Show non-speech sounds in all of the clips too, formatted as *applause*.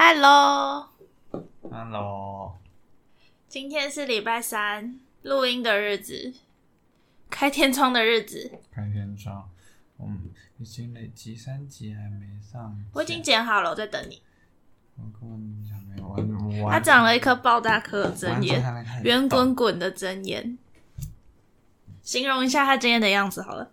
Hello，Hello，今天是礼拜三，录音的日子，开天窗的日子。开天窗，嗯，已经累积三集还没上，我已经剪好了，我在等你。我根本还没有，我它长了一颗爆炸颗的针眼，圆滚滚的针眼。形容一下他今天的样子好了。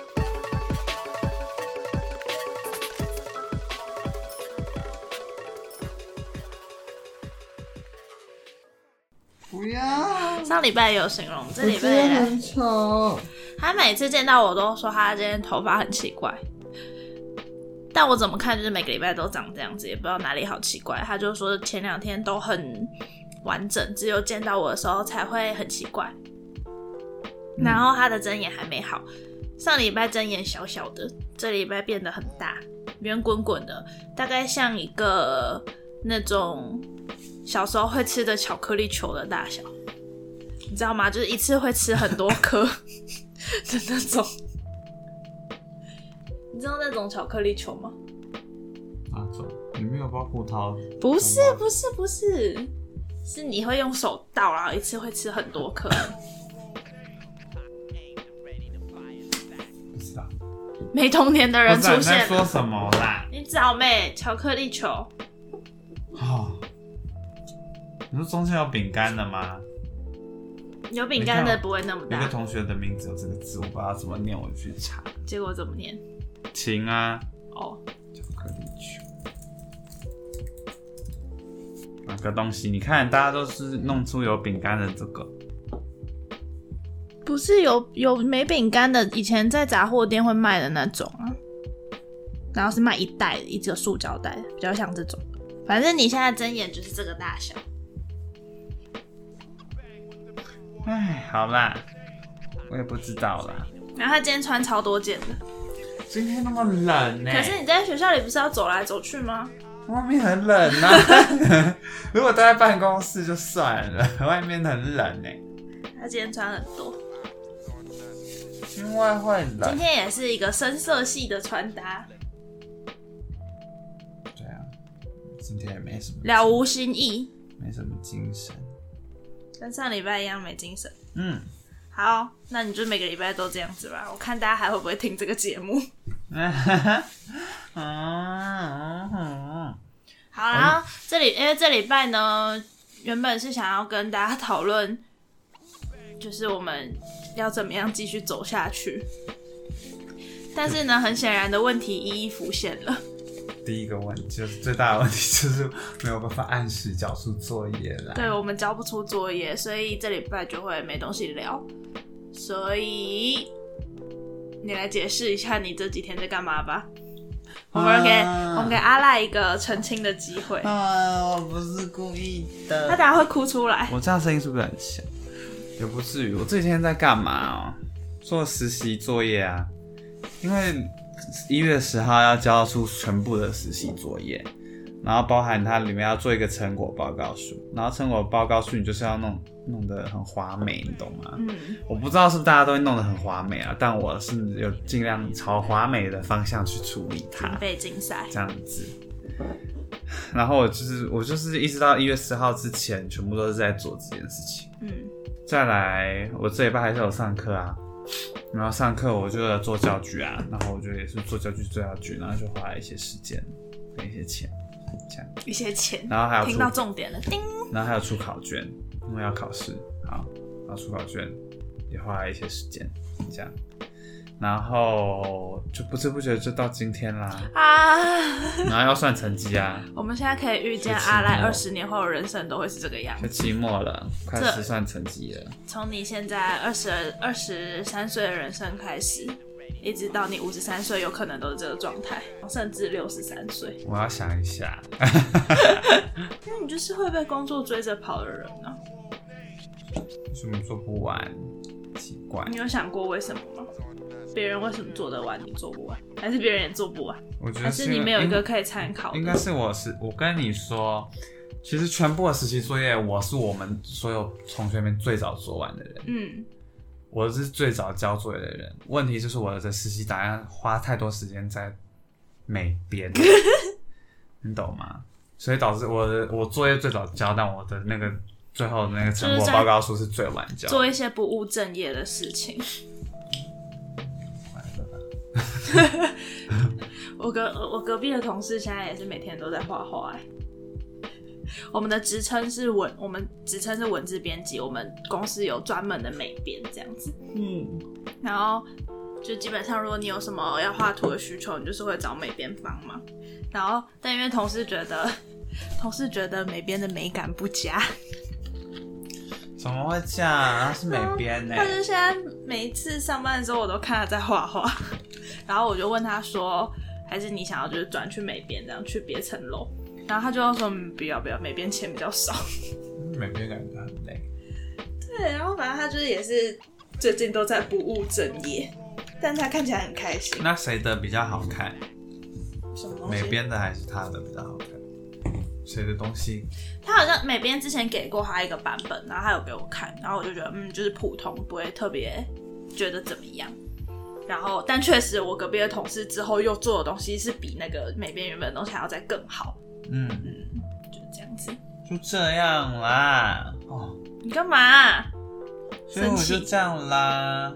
上礼拜也有形容，这礼拜很丑。他每次见到我都说他今天头发很奇怪，但我怎么看就是每个礼拜都长这样子，也不知道哪里好奇怪。他就说前两天都很完整，只有见到我的时候才会很奇怪。然后他的针眼还没好，上礼拜针眼小小的，这礼拜变得很大，圆滚滚的，大概像一个那种小时候会吃的巧克力球的大小，你知道吗？就是一次会吃很多颗 *laughs* 的那种。你知道那种巧克力球吗？哪种？里面有包葡萄？不是，不是，不是，是你会用手倒，然后一次会吃很多颗。不知道。没童年的人出现了，说什么啦？你找妹巧克力球，哦，你说中间有饼干的吗？有饼干的不会那么大。有一个同学的名字有这个字，我不知道怎么念，我去查。结果怎么念？晴啊，哦，巧克力球，哪个东西？你看，大家都是弄出有饼干的这个，不是有有没饼干的，以前在杂货店会卖的那种啊，然后是卖一袋的，一个塑胶袋，比较像这种。反正你现在睁眼就是这个大小。哎，好啦，我也不知道啦。然后他今天穿超多件的，今天那么冷呢、可是你在学校里不是要走来走去吗？外面很冷啊。*laughs* 如果待在办公室就算了，外面很冷呢、他今天穿很多，因为会今冷。天也是一个深色系的穿搭，对啊，今天也没什么了无新意，没什么精神。跟上礼拜一样没精神。嗯，好，那你就每个礼拜都这样子吧，我看大家还会不会听这个节目。嗯 *laughs* 嗯好，然后这里因为这礼拜呢，原本是想要跟大家讨论，就是我们要怎么样继续走下去。但是呢，很显然的问题一一浮现了。第一个问题就是最大的问题就是没有办法按时交出作业来。对我们交不出作业，所以这礼拜就会没东西聊。所以你来解释一下你这几天在干嘛吧。我们给、啊我们给阿赖一个澄清的机会，啊，我不是故意的。他等下会哭出来。我这样声音是不是很小？也不至于。我这几天在干嘛哦？做实习作业啊，因为一月十号要交出全部的实习作业，然后包含它里面要做一个成果报告书，然后成果报告书你就是要弄弄得很华美，你懂吗？嗯，我不知道是不是大家都会弄得很华美啊，但我是有尽量朝华美的方向去处理它。被竞赛。这样子。然后我就是我就是一直到一月十号之前，全部都是在做这件事情。嗯，再来，我这礼拜还是有上课啊，然后上课我就要做教具啊，然后我就也是做教具做教具，然后就花了一些时间跟一些钱，这样，一些钱，然后还有出听到重点了，叮。然后还有出考卷，因为要考试，好，然后出考卷也花了一些时间，这样，然后就不知不觉就到今天啦，啊！然后要算成绩啊，我们现在可以预见阿赖二十年后的人生都会是这个样就子。期末了，开始算成绩了。从你现在二十二十三岁的人生开始，一直到你五十三岁，有可能都是这个状态，甚至六十三岁。我要想一下，因为你就是会被工作追着跑的人呢、为 *laughs* 什么做不完？奇怪，你有想过为什么吗？别人为什么做得完，你做不完？还是别人也做不完？我觉得还是你没有一个可以参考的？应该是我是我跟你说，其实全部的实习作业，我是我们所有同学里面最早做完的人，嗯，我是最早交作业的人。问题就是我的实习档案花太多时间在美编，*laughs* 你懂吗？所以导致我的我作业最早交，但我的那个最后的那个成果报告书是最晚交。做一些不务正业的事情。*laughs* 我隔我隔壁的同事现在也是每天都在画画、欸。我们的职称是文，我们职称是文字编辑，我们公司有专门的美编这样子。嗯，然后就基本上，如果你有什么要画图的需求，你就是会找美编帮忙。然后，但因为同事觉得，同事觉得美编的美感不佳，怎么会这样？他是美编 *laughs* 呢、他就现在每一次上班的时候，我都看他在画画，然后我就问他说，还是你想要就是转去美编，这样去别层楼？然后他就说，嗯，不要不要，美编钱比较少。*laughs* 美编感觉很累。对，然后反正他就是也是最近都在不务正业，但他看起来很开心。那谁的比较好看？什么东西美编的还是他的比较好看？谁的东西？他好像美编之前给过他一个版本，然后他有给我看，然后我就觉得嗯，就是普通，不会特别觉得怎么样。然后，但确实我隔壁的同事之后又做的东西是比那个美编原本的东西还要再更好，嗯嗯，就是这样子。就这样啦。哦，你干嘛、所以我就这样啦。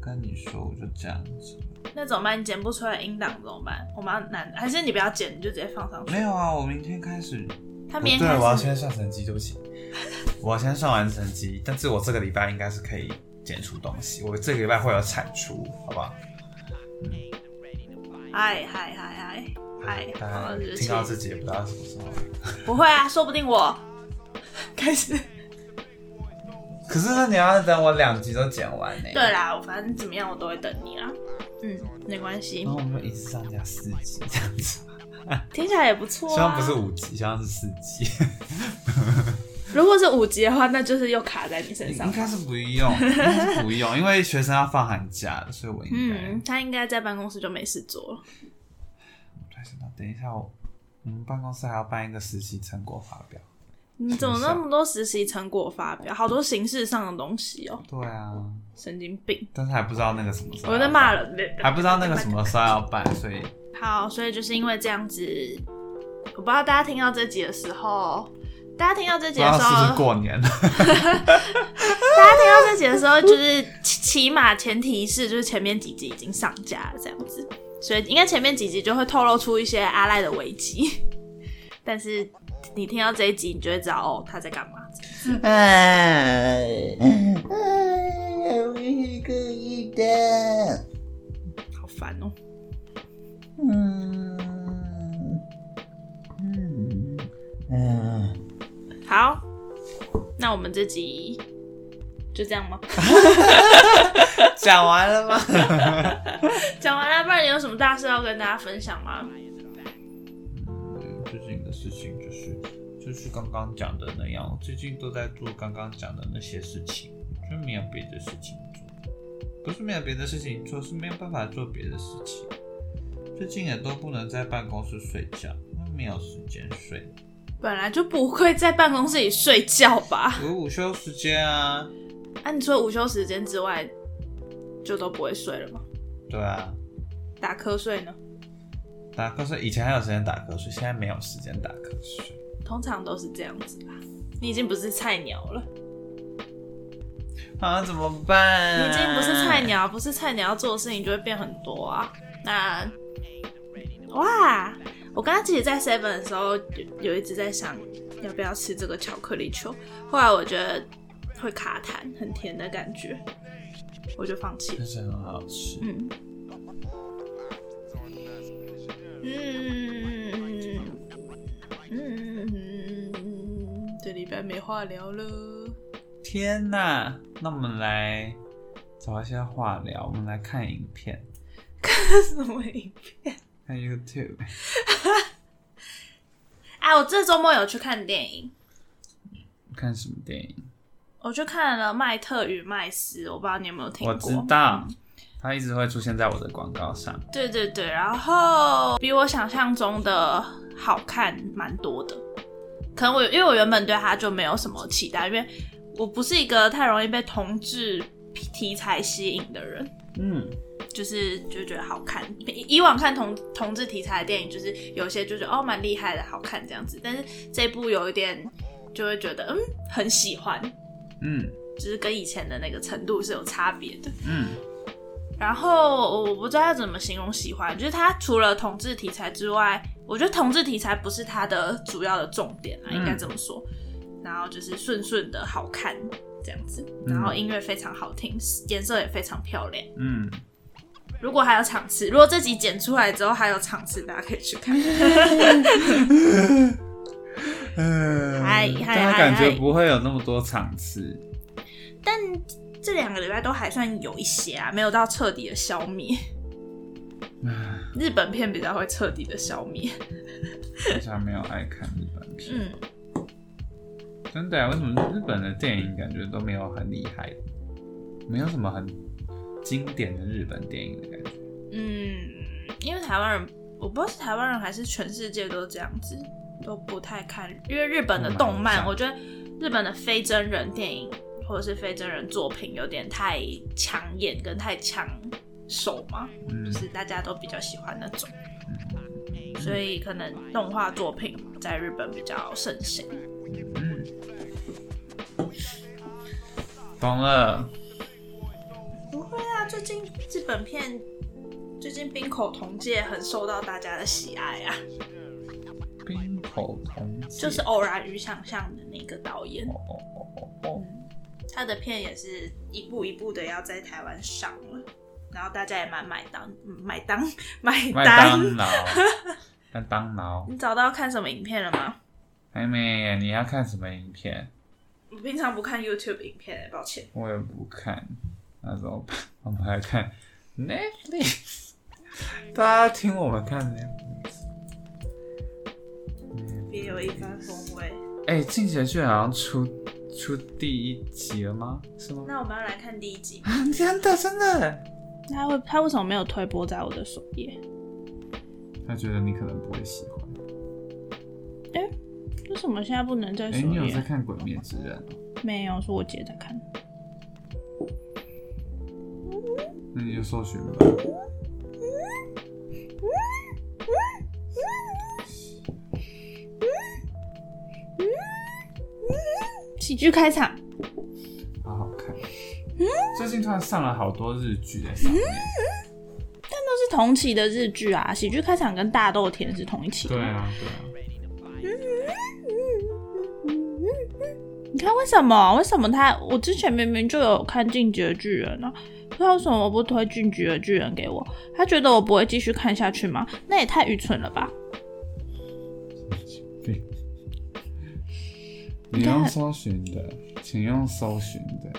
跟你说，我就这样子。那怎么办？你剪不出来音档怎么办？我们要难，还是你不要剪，你就直接放上去？没有啊，我明天开始。他明天对我要先上成绩，对不起。我要先上完成绩，但是我这个礼拜应该是可以剪出东西，我这个礼拜会有产出，好不好？嗨嗨嗨嗨嗨，听到期自己也不知道什么时候。*laughs* 不会啊，说不定我 *laughs* 开始。可是那你要等我两集都剪完呢。对啦，我反正怎么样我都会等你啦。嗯，没关系然，后我们就一直上架四集这样子，*laughs* 听起来也不错、啊。希望不是五集，希望是四集。如果是五级的话，那就是又卡在你身上应。该是不用，应该是不用，因为学生要放寒假的，所以我应该。嗯，他应该在办公室就没事做了。突然想到，等一下我我们办公室还要办一个实习成果发表。你怎么那么多实习成果发表，好多形式上的东西哦，对啊，神经病！但是还不知道那个什么时候。我在骂。人，还不知道那个什么时候要办，所以好，所以就是因为这样子，我不知道大家听到这集的时候，大家听到这集的时候，过年了。*laughs* 大家听到这集的时候，就是起起码前提是就是前面几集已经上架了这样子，所以应该前面几集就会透露出一些阿赖的危机，*laughs* 但是你听到这一集，你就会知道哦他在干嘛。哎，我是可以的。好烦哦、嗯嗯嗯，好，那我们这集就这样吗？讲完了吗？*laughs* 讲完了，不然你有什么大事要跟大家分享吗？最近的事情就是就是刚刚讲的那样，我最近都在做刚刚讲的那些事情，就没有别的事情做。不是没有别的事情做，是没有办法做别的事情。最近也都不能在办公室睡觉，因为没有时间睡。本来就不会在办公室里睡觉吧？有午休时间啊，啊，你除了午休时间之外，就都不会睡了吗？对啊，打瞌睡呢？打瞌睡以前还有时间打瞌睡，现在没有时间打瞌睡。通常都是这样子吧。你已经不是菜鸟了，啊，怎么办？你已经不是菜鸟，不是菜鸟要做的事情就会变很多啊。那哇，我刚刚其实，在 Seven 的时候有有一直在想要不要吃这个巧克力球，后来我觉得会卡痰，很甜的感觉。我就放弃了但。是很好吃。嗯，嗯嗯，这礼拜没话聊了。天呐，那我们来找一些话聊，我们来看影片，什么影片？看 YouTube。哎，我这周末有去看电影，看什么电影？我去看了《麦特与麦斯》，我不知道你有没有听过我。知道，它一直会出现在我的广告上。对对对，然后比我想象中的好看蛮多的。可能我因为我原本对它就没有什么期待，因为我不是一个太容易被同志题材吸引的人，嗯，就是就觉得好看。以以往看同同志题材的电影，就是有些就觉得哦蛮厉害的，好看这样子。但是这部有一点就会觉得嗯很喜欢，嗯就是跟以前的那个程度是有差别的。嗯然后我不知道要怎么形容喜欢，就是它除了同志题材之外，我觉得同志题材不是它的主要的重点啊，嗯应该这么说。然后就是顺顺的好看这样子，然后音乐非常好听，颜色也非常漂亮。嗯，如果还有场次，如果这集剪出来之后还有场次，大家可以去看。*laughs* 嗯，嗨嗨但它感觉不会有那么多场次。但这两个礼拜都还算有一些啊，没有到彻底的消灭。日本片比较会彻底的消灭。好像没有爱看日本片，嗯，真的、啊？为什么日本的电影感觉都没有很厉害，没有什么很经典的日本电影的感觉？嗯，因为台湾人，我不知道是台湾人还是全世界都这样子，都不太看。因为日本的动漫，我觉得日本的非真人电影或者是非真人作品有点太抢眼跟太抢手嘛，嗯就是大家都比较喜欢那种，所以可能动画作品在日本比较盛行。嗯，懂了。不会啊，最近日本片，最近冰口同界很受到大家的喜爱啊。冰口同介就是偶然与想象的那个导演，哦哦哦哦，他的片也是一步一步的要在台湾上了，然后大家也蛮买单，嗯买单买麦单当。劳，麦当劳，*laughs* 你找到看什么影片了吗？还没？你要看什么影片？我平常不看 YouTube 影片、欸，抱歉。我也不看，那怎么办？我们来看 Netflix。大家听我们看 Netflix。别有一番风味。哎、进击的巨人好像出出第一集了吗？是吗？那我们要来看第一集。啊，真的真的。他会他为什么没有推播在我的首页？他觉得你可能不会喜欢。为什么现在不能再哎、首你有在页？看《鬼灭之刃》哦？没有，是我姐在看。那你就搜寻吧。喜剧开场，好好看。最近突然上了好多日剧在上面。都是同期的日剧啊。喜剧开场跟大豆田是同一期的。对啊，对啊。你看为什么？为什么他？我之前明明就有看《进击的巨人》啊，不知道为什么不推《进击的巨人》给我？他觉得我不会继续看下去吗？那也太愚蠢了吧！对。你要搜寻的，请用搜寻的。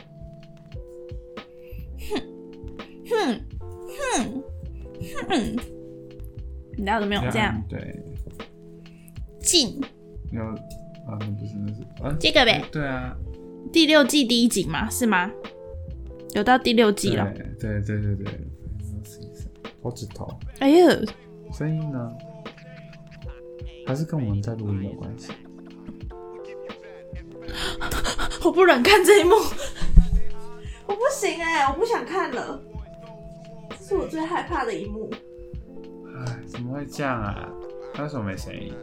哼哼哼哼，你知道怎么用这样？对，进有啊，那不是那是啊，这个呗，对啊，第六季第一集嘛，是吗？有到第六季对了。对对对对，我指头，哎呦，声音呢？还是跟我们在录音有关系？*laughs* 我不忍看这一幕，*laughs* 我不行哎、我不想看了。这是我最害怕的一幕。哎，怎么会这样啊？他为什么没声音？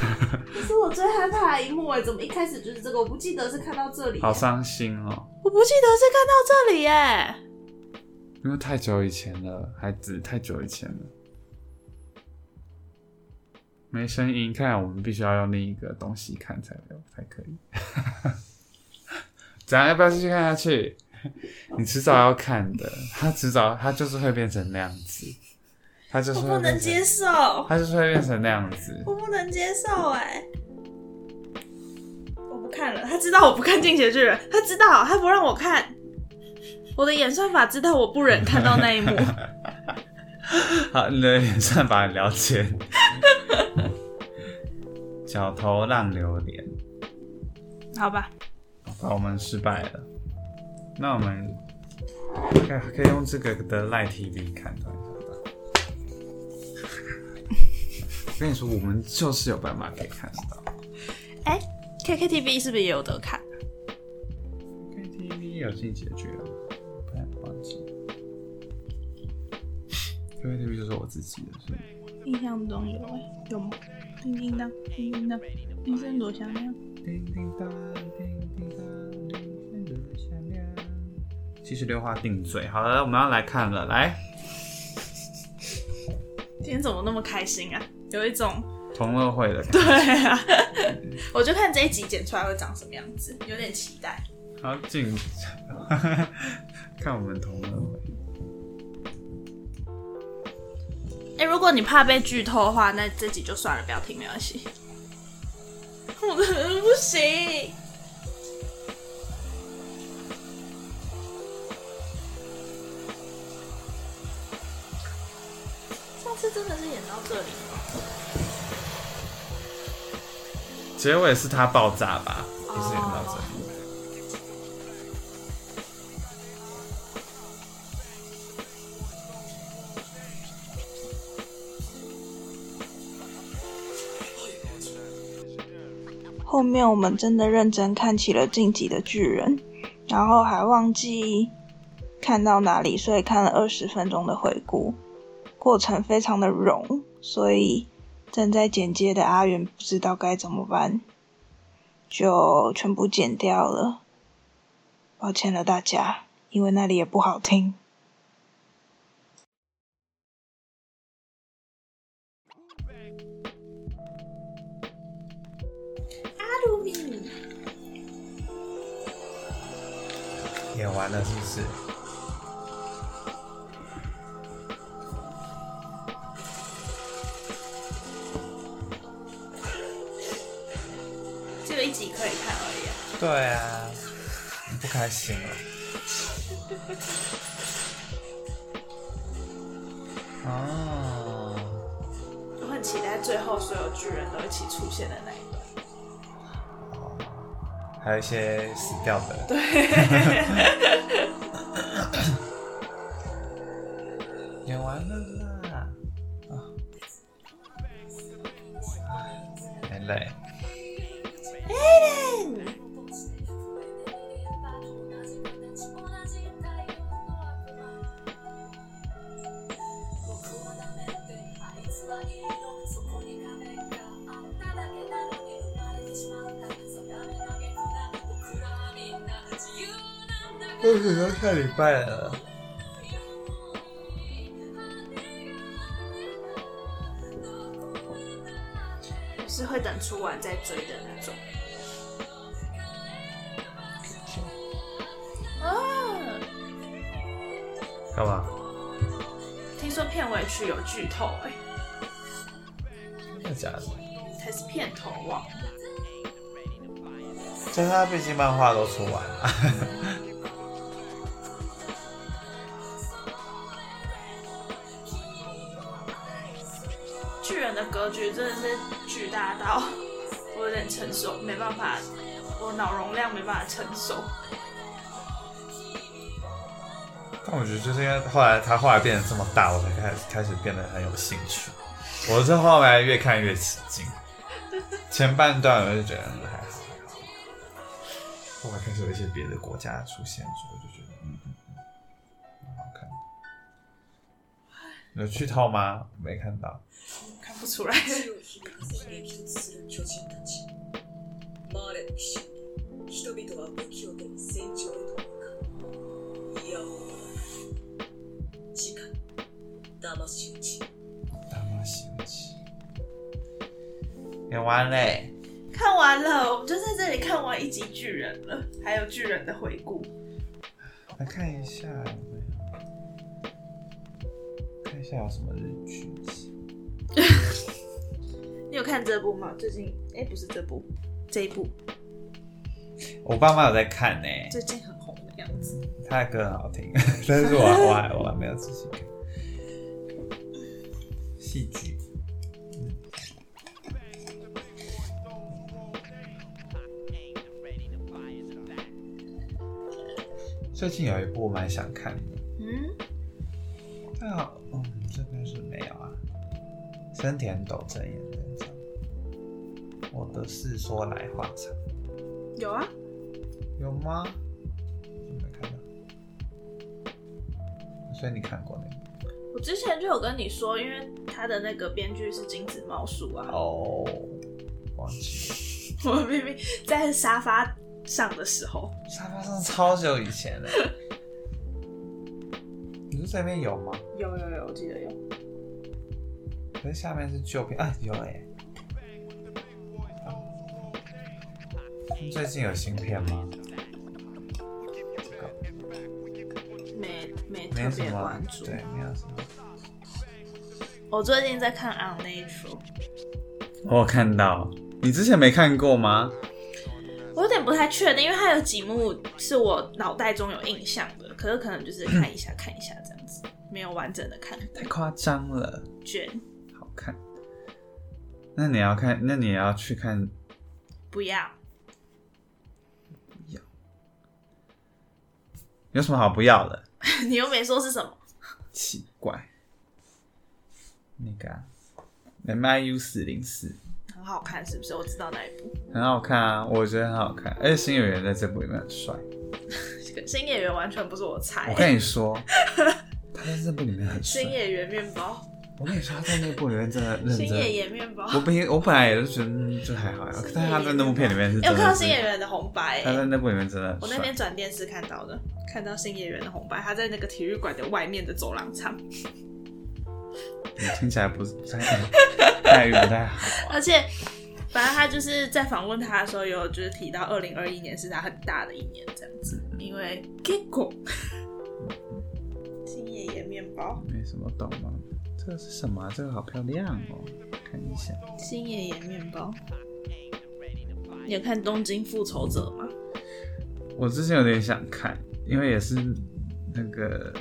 *laughs* 这是我最害怕的一幕哎、怎么一开始就是这个？我不记得是看到这里、好伤心哦，我不记得是看到这里耶、因为太久以前了，孩子太久以前了，没声音。看来我们必须要用另一个东西看才有才可以。*laughs* 怎样？要不要继续看下去？你迟早要看的，他迟早他就是会变成那样子，他就是我不能接受，他就是会变成那样子。我不能接受哎、我不看了，他知道我不看《进击的巨人》，他知道他不让我看，我的演算法知道我不忍看到那一幕。*laughs* 好，你的演算法很了解。角头烂流连，好吧，好，我们失败了。那我们可以可以用这个的赖 TV 看。跟你说，我们就是有办法可以看得到。哎、k k t v 是不是也有得看？KTV 有进击的巨人吗，不太忘记。KTV 就是我自己的，是吗印象中有哎、有吗？叮叮当，叮叮当，铃声多响亮。叮叮当，叮叮当，铃声多响亮。七十六话定罪，好了，我们要来看了，来今天怎么那么开心啊？有一种同乐会的感觉。对啊，*laughs* 我就看这一集剪出来会长什么样子，有点期待。好紧张，看我们同乐会。哎、如果你怕被剧透的话，那这集就算了，不要听，没关系。我真的不行。上次真的是演到这里结尾是他爆炸吧？不是演到这里。后面我们真的认真看起了《晋级的巨人》，然后还忘记看到哪里，所以看了二十分钟的回顾，过程非常的冗，所以正在剪接的阿元不知道该怎么办，就全部剪掉了。抱歉了大家，因为那里也不好听。阿鲁米，演完了是不是？一集可以看而已、啊。对啊，你不开心了？哦，我很期待最后所有巨人都一起出现的那一段。还有一些死掉的。对。么要下礼拜了？是会等出完再追的那种。啊！干嘛？听说片尾曲有剧透哎、真的假的？才是片头啊！但是他毕竟漫画都出完了。巨人的格局真的是巨大到我有点承受，没办法，我脑容量没办法承受。但我觉得就是因为后来他后来变得这么大，我才开始开始变得很有兴趣。我是后来越看越起劲，前半段我就觉得还好还好，后来开始有一些别的国家出现之后，就觉得嗯嗯嗯，蛮好看的。有剧透吗？没看到。看不出来。地を響かせ激突する巨人たちマーレの奇襲に人々は武器を手に戦場へと向かういやお次回騙し討ち大西游记演完嘞，看完了，我们就在这里看完一集巨人了，还有巨人的回顾。 来看一下有没有，看一下有什么日剧集。 *laughs* 你有看这部吗？最近哎、不是这部，这一部我爸妈有在看呢、最近很红的样子。他的歌很好听，*laughs* 但是我 *laughs* 我还我还没有仔细看。戏剧，最近有一部我蛮想看的，森田斗真演我的是说来话长，有啊，有吗？没看到，所以你看过那个？我之前就有跟你说，因为他的那个编剧是金子茂树啊。哦，忘记了。*laughs* 我明明在沙发上的时候，沙发上超久以前了。*laughs* 你说这边有吗？有有有，我记得有。可是下面是旧片，啊，有哎、最近有新片吗？没没特别关注。对，没有什么。我最近在看《Unnatural》，我有看到，你之前没看过吗？我有点不太确定，因为它有几幕是我脑袋中有印象的，可是可能就是看一下看一下这样子，没有完整的看太夸张了，卷。那你要看，那你也要去看，不要，有什么好不要的？*laughs* 你又没说是什么。奇怪，那个、啊、M I U 四零四很好看，是不是？我知道那一部。很好看啊，我觉得很好看，而且新演员在这部里面很帅。这 *laughs* 个新演员完全不是我菜。我跟你说，*laughs* 他在这部里面很帅新。演员面包，我跟你说，他在那部里面真的认新演真。员面包。我本我本来也是觉得嗯就还好呀，但是他在那部片里面是有看到新演员的红白、他在那部里面真的我那天。转电视看到的，看到新演员的红白，他在那个体育馆的外面的走廊唱，你听起来不是太 *laughs* 待遇不太好啊。*laughs* 而且反正他就是在访问他的时候，有就是提到二零二一年是他很大的一年这样子，因为结果新演员面包，没什么懂吗？这是什么啊、这个好漂亮哦，看一下。新爷爷面包。你有看《东京复仇者》吗？我之前有点想看，因为也是那个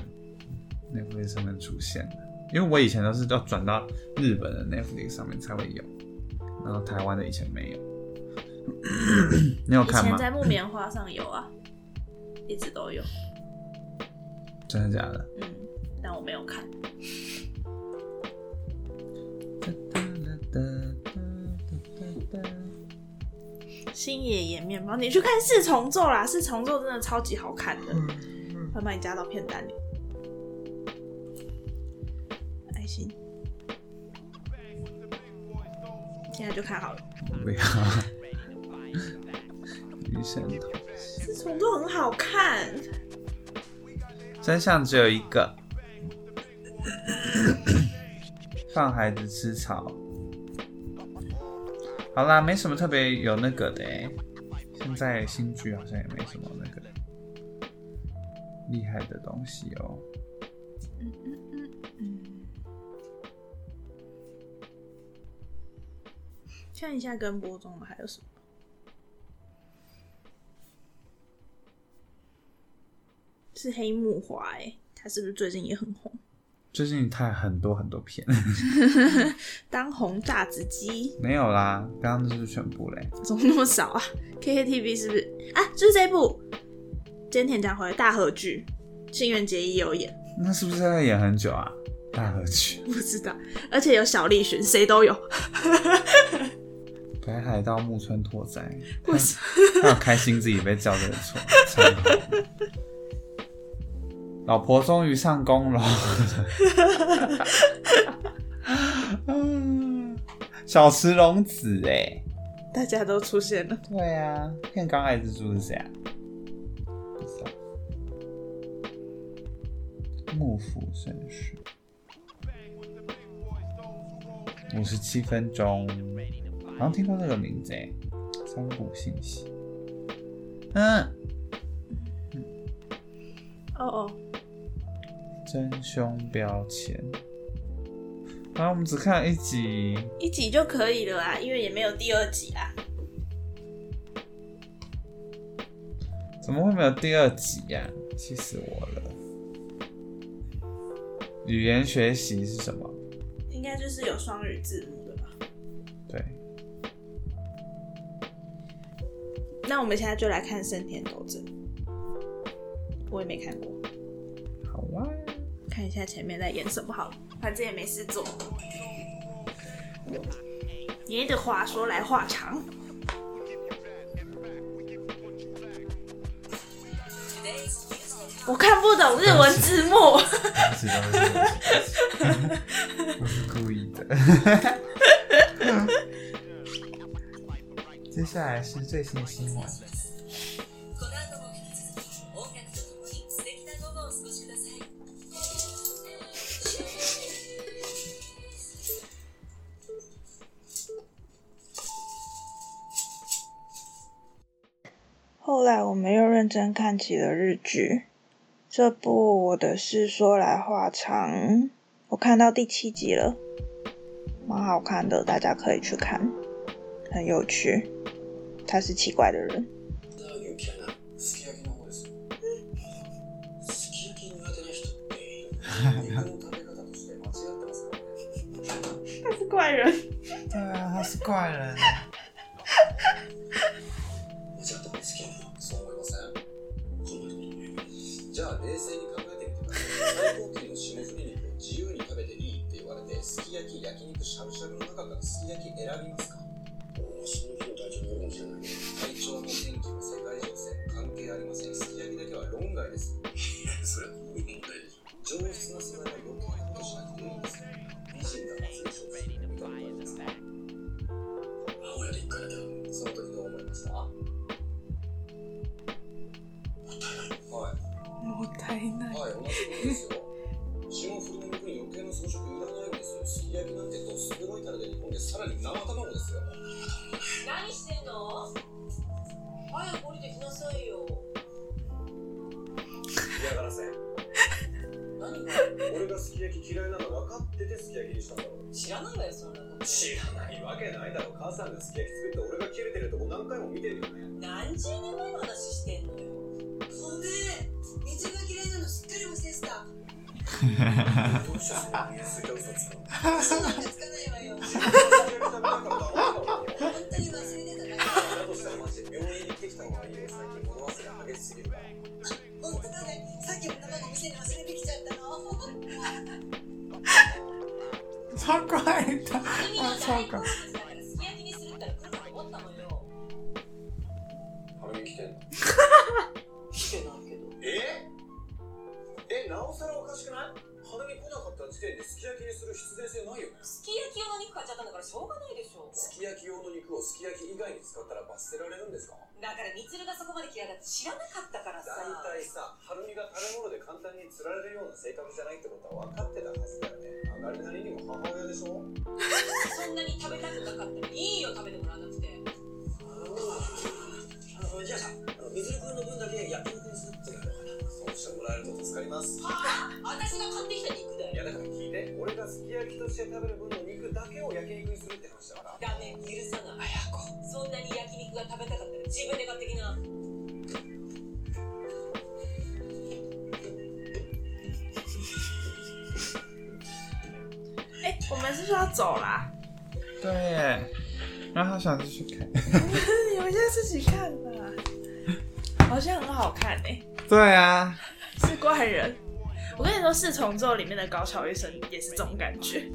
Netflix 上面出现的，因为我以前都是要转到日本的 Netflix 上面才会有，然后台湾的以前没有。*clears throat* 你有看吗？以前在木棉花上有啊，一直都有，真的假的？嗯，但我没有看。新野岩面包，你去看四重奏啦！四重奏真的超级好看的，会把你加到片单里。爱心，现在就看好了。不要。余生头，四重奏很好看，真相只有一个，放孩子吃草。好啦，没什么特别有那个的欸现在新剧好像也没什么那个厉害的东西哦。看一下跟播中的还有什么？是黑木华哎、他是不是最近也很红？最近太很多很多片，*laughs* 当红炸子鸡没有啦，刚刚就是全部嘞。怎么那么少啊？KKTV 是不是啊？就是这一部菅田将晖大合剧，新垣结衣有演，那是不是要演很久啊？大合剧，不知道，而且有小栗旬，谁都有。*laughs* 北海道木村拓哉，为什他有开心自己被叫这个错，老婆终于上工了。嗯 *laughs* 小池龙子哎，大家都出现了，对啊，片冈爱之助是谁啊？不知道。幕府绅士，五十七分钟，好像听过这个名字哎。三股信息，嗯，真凶标签。然后我们只看了一集，一集就可以了啦，因为也没有第二集啦。怎么会没有第二集呀、气死我了！语言学习是什么？应该就是有双语字幕的吧？对，那我们现在就来看《升天斗阵》，我也没看过。看一下前面在演什么好了，反正也没事做。爷的话说来话长，我看不懂日文字幕。不是故意的。*laughs* *laughs* 接下来是最新新闻。后来我们又认真看起了日剧，这部《我的事说来话长》，我看到第七集了，蛮好看的，大家可以去看，很有趣。他是奇怪的人，*laughs* 勇気やなすき焼きの方ですすき焼き苦手な人って肉の食べ方として間違ってますからね他是怪人，对啊，他是怪人。 *laughs* じゃあ冷静に考えてみてください。最高級の霜降り肉を自由に食べていいって言われてすき焼き焼肉しゃぶしゃぶの中からすき焼き選びますか？その日の体調によるかもしれない。体調も天気も世界情勢関係ありません。すき焼きだけは論外です。ないわけないだろ。母さんがすき焼き作って俺が切れてるとこ何回も見てるよね。何十年前の話してんのよ。ごめん。水が嫌いなのすっかり忘れてたどうしてそんな見ついた嘘つくの。嘘なんかつかないわよすき焼き食べなかったらダメだろ。本当に忘れてたからだとしたらマジで病院に行ってきた方がいいよ。最近物忘れ激しすぎるから。本当だねさっきも生の。店に忘れてきちゃったのだか。らすき焼きにするったら来ると思ったのよハルミ来てんの？来てないけど。え？え、なおさらおかしくない？花見来なかった時点ですき焼きにする必然性ないよね。すき焼き用の肉買っちゃったんだからしょうがないでしょすき焼き用の肉をすき焼き以外に使ったら罰せられるんですか？だからみつるがそこまで嫌いだって知らなかったからさ。大体さ、はるみが食べ物で簡単に釣られるような性格じゃないってことは分かってたはずだよね。上がりなりにも母親でしょ？そんなに食べたくなかったらいいよ食べてもらわなくて。あのじゃあさ、みずるくんの分だけ焼肉にするってのはどうかなそうしてもらえると助かりますはあ私が買ってきた肉だよ。いやだから聞いて。俺がすき焼きとして食べる分の肉だけを焼肉にするって話だから。ダメ許さない。早子そんなに焼肉が食べたかったら自分で買ってきな我们是不是要走啦？对，然后他想继续看。*laughs* 你们现在自己看吧，好像很好看哎、对啊，是怪人。我跟你说，四重奏里面的高桥医生也是这种感觉。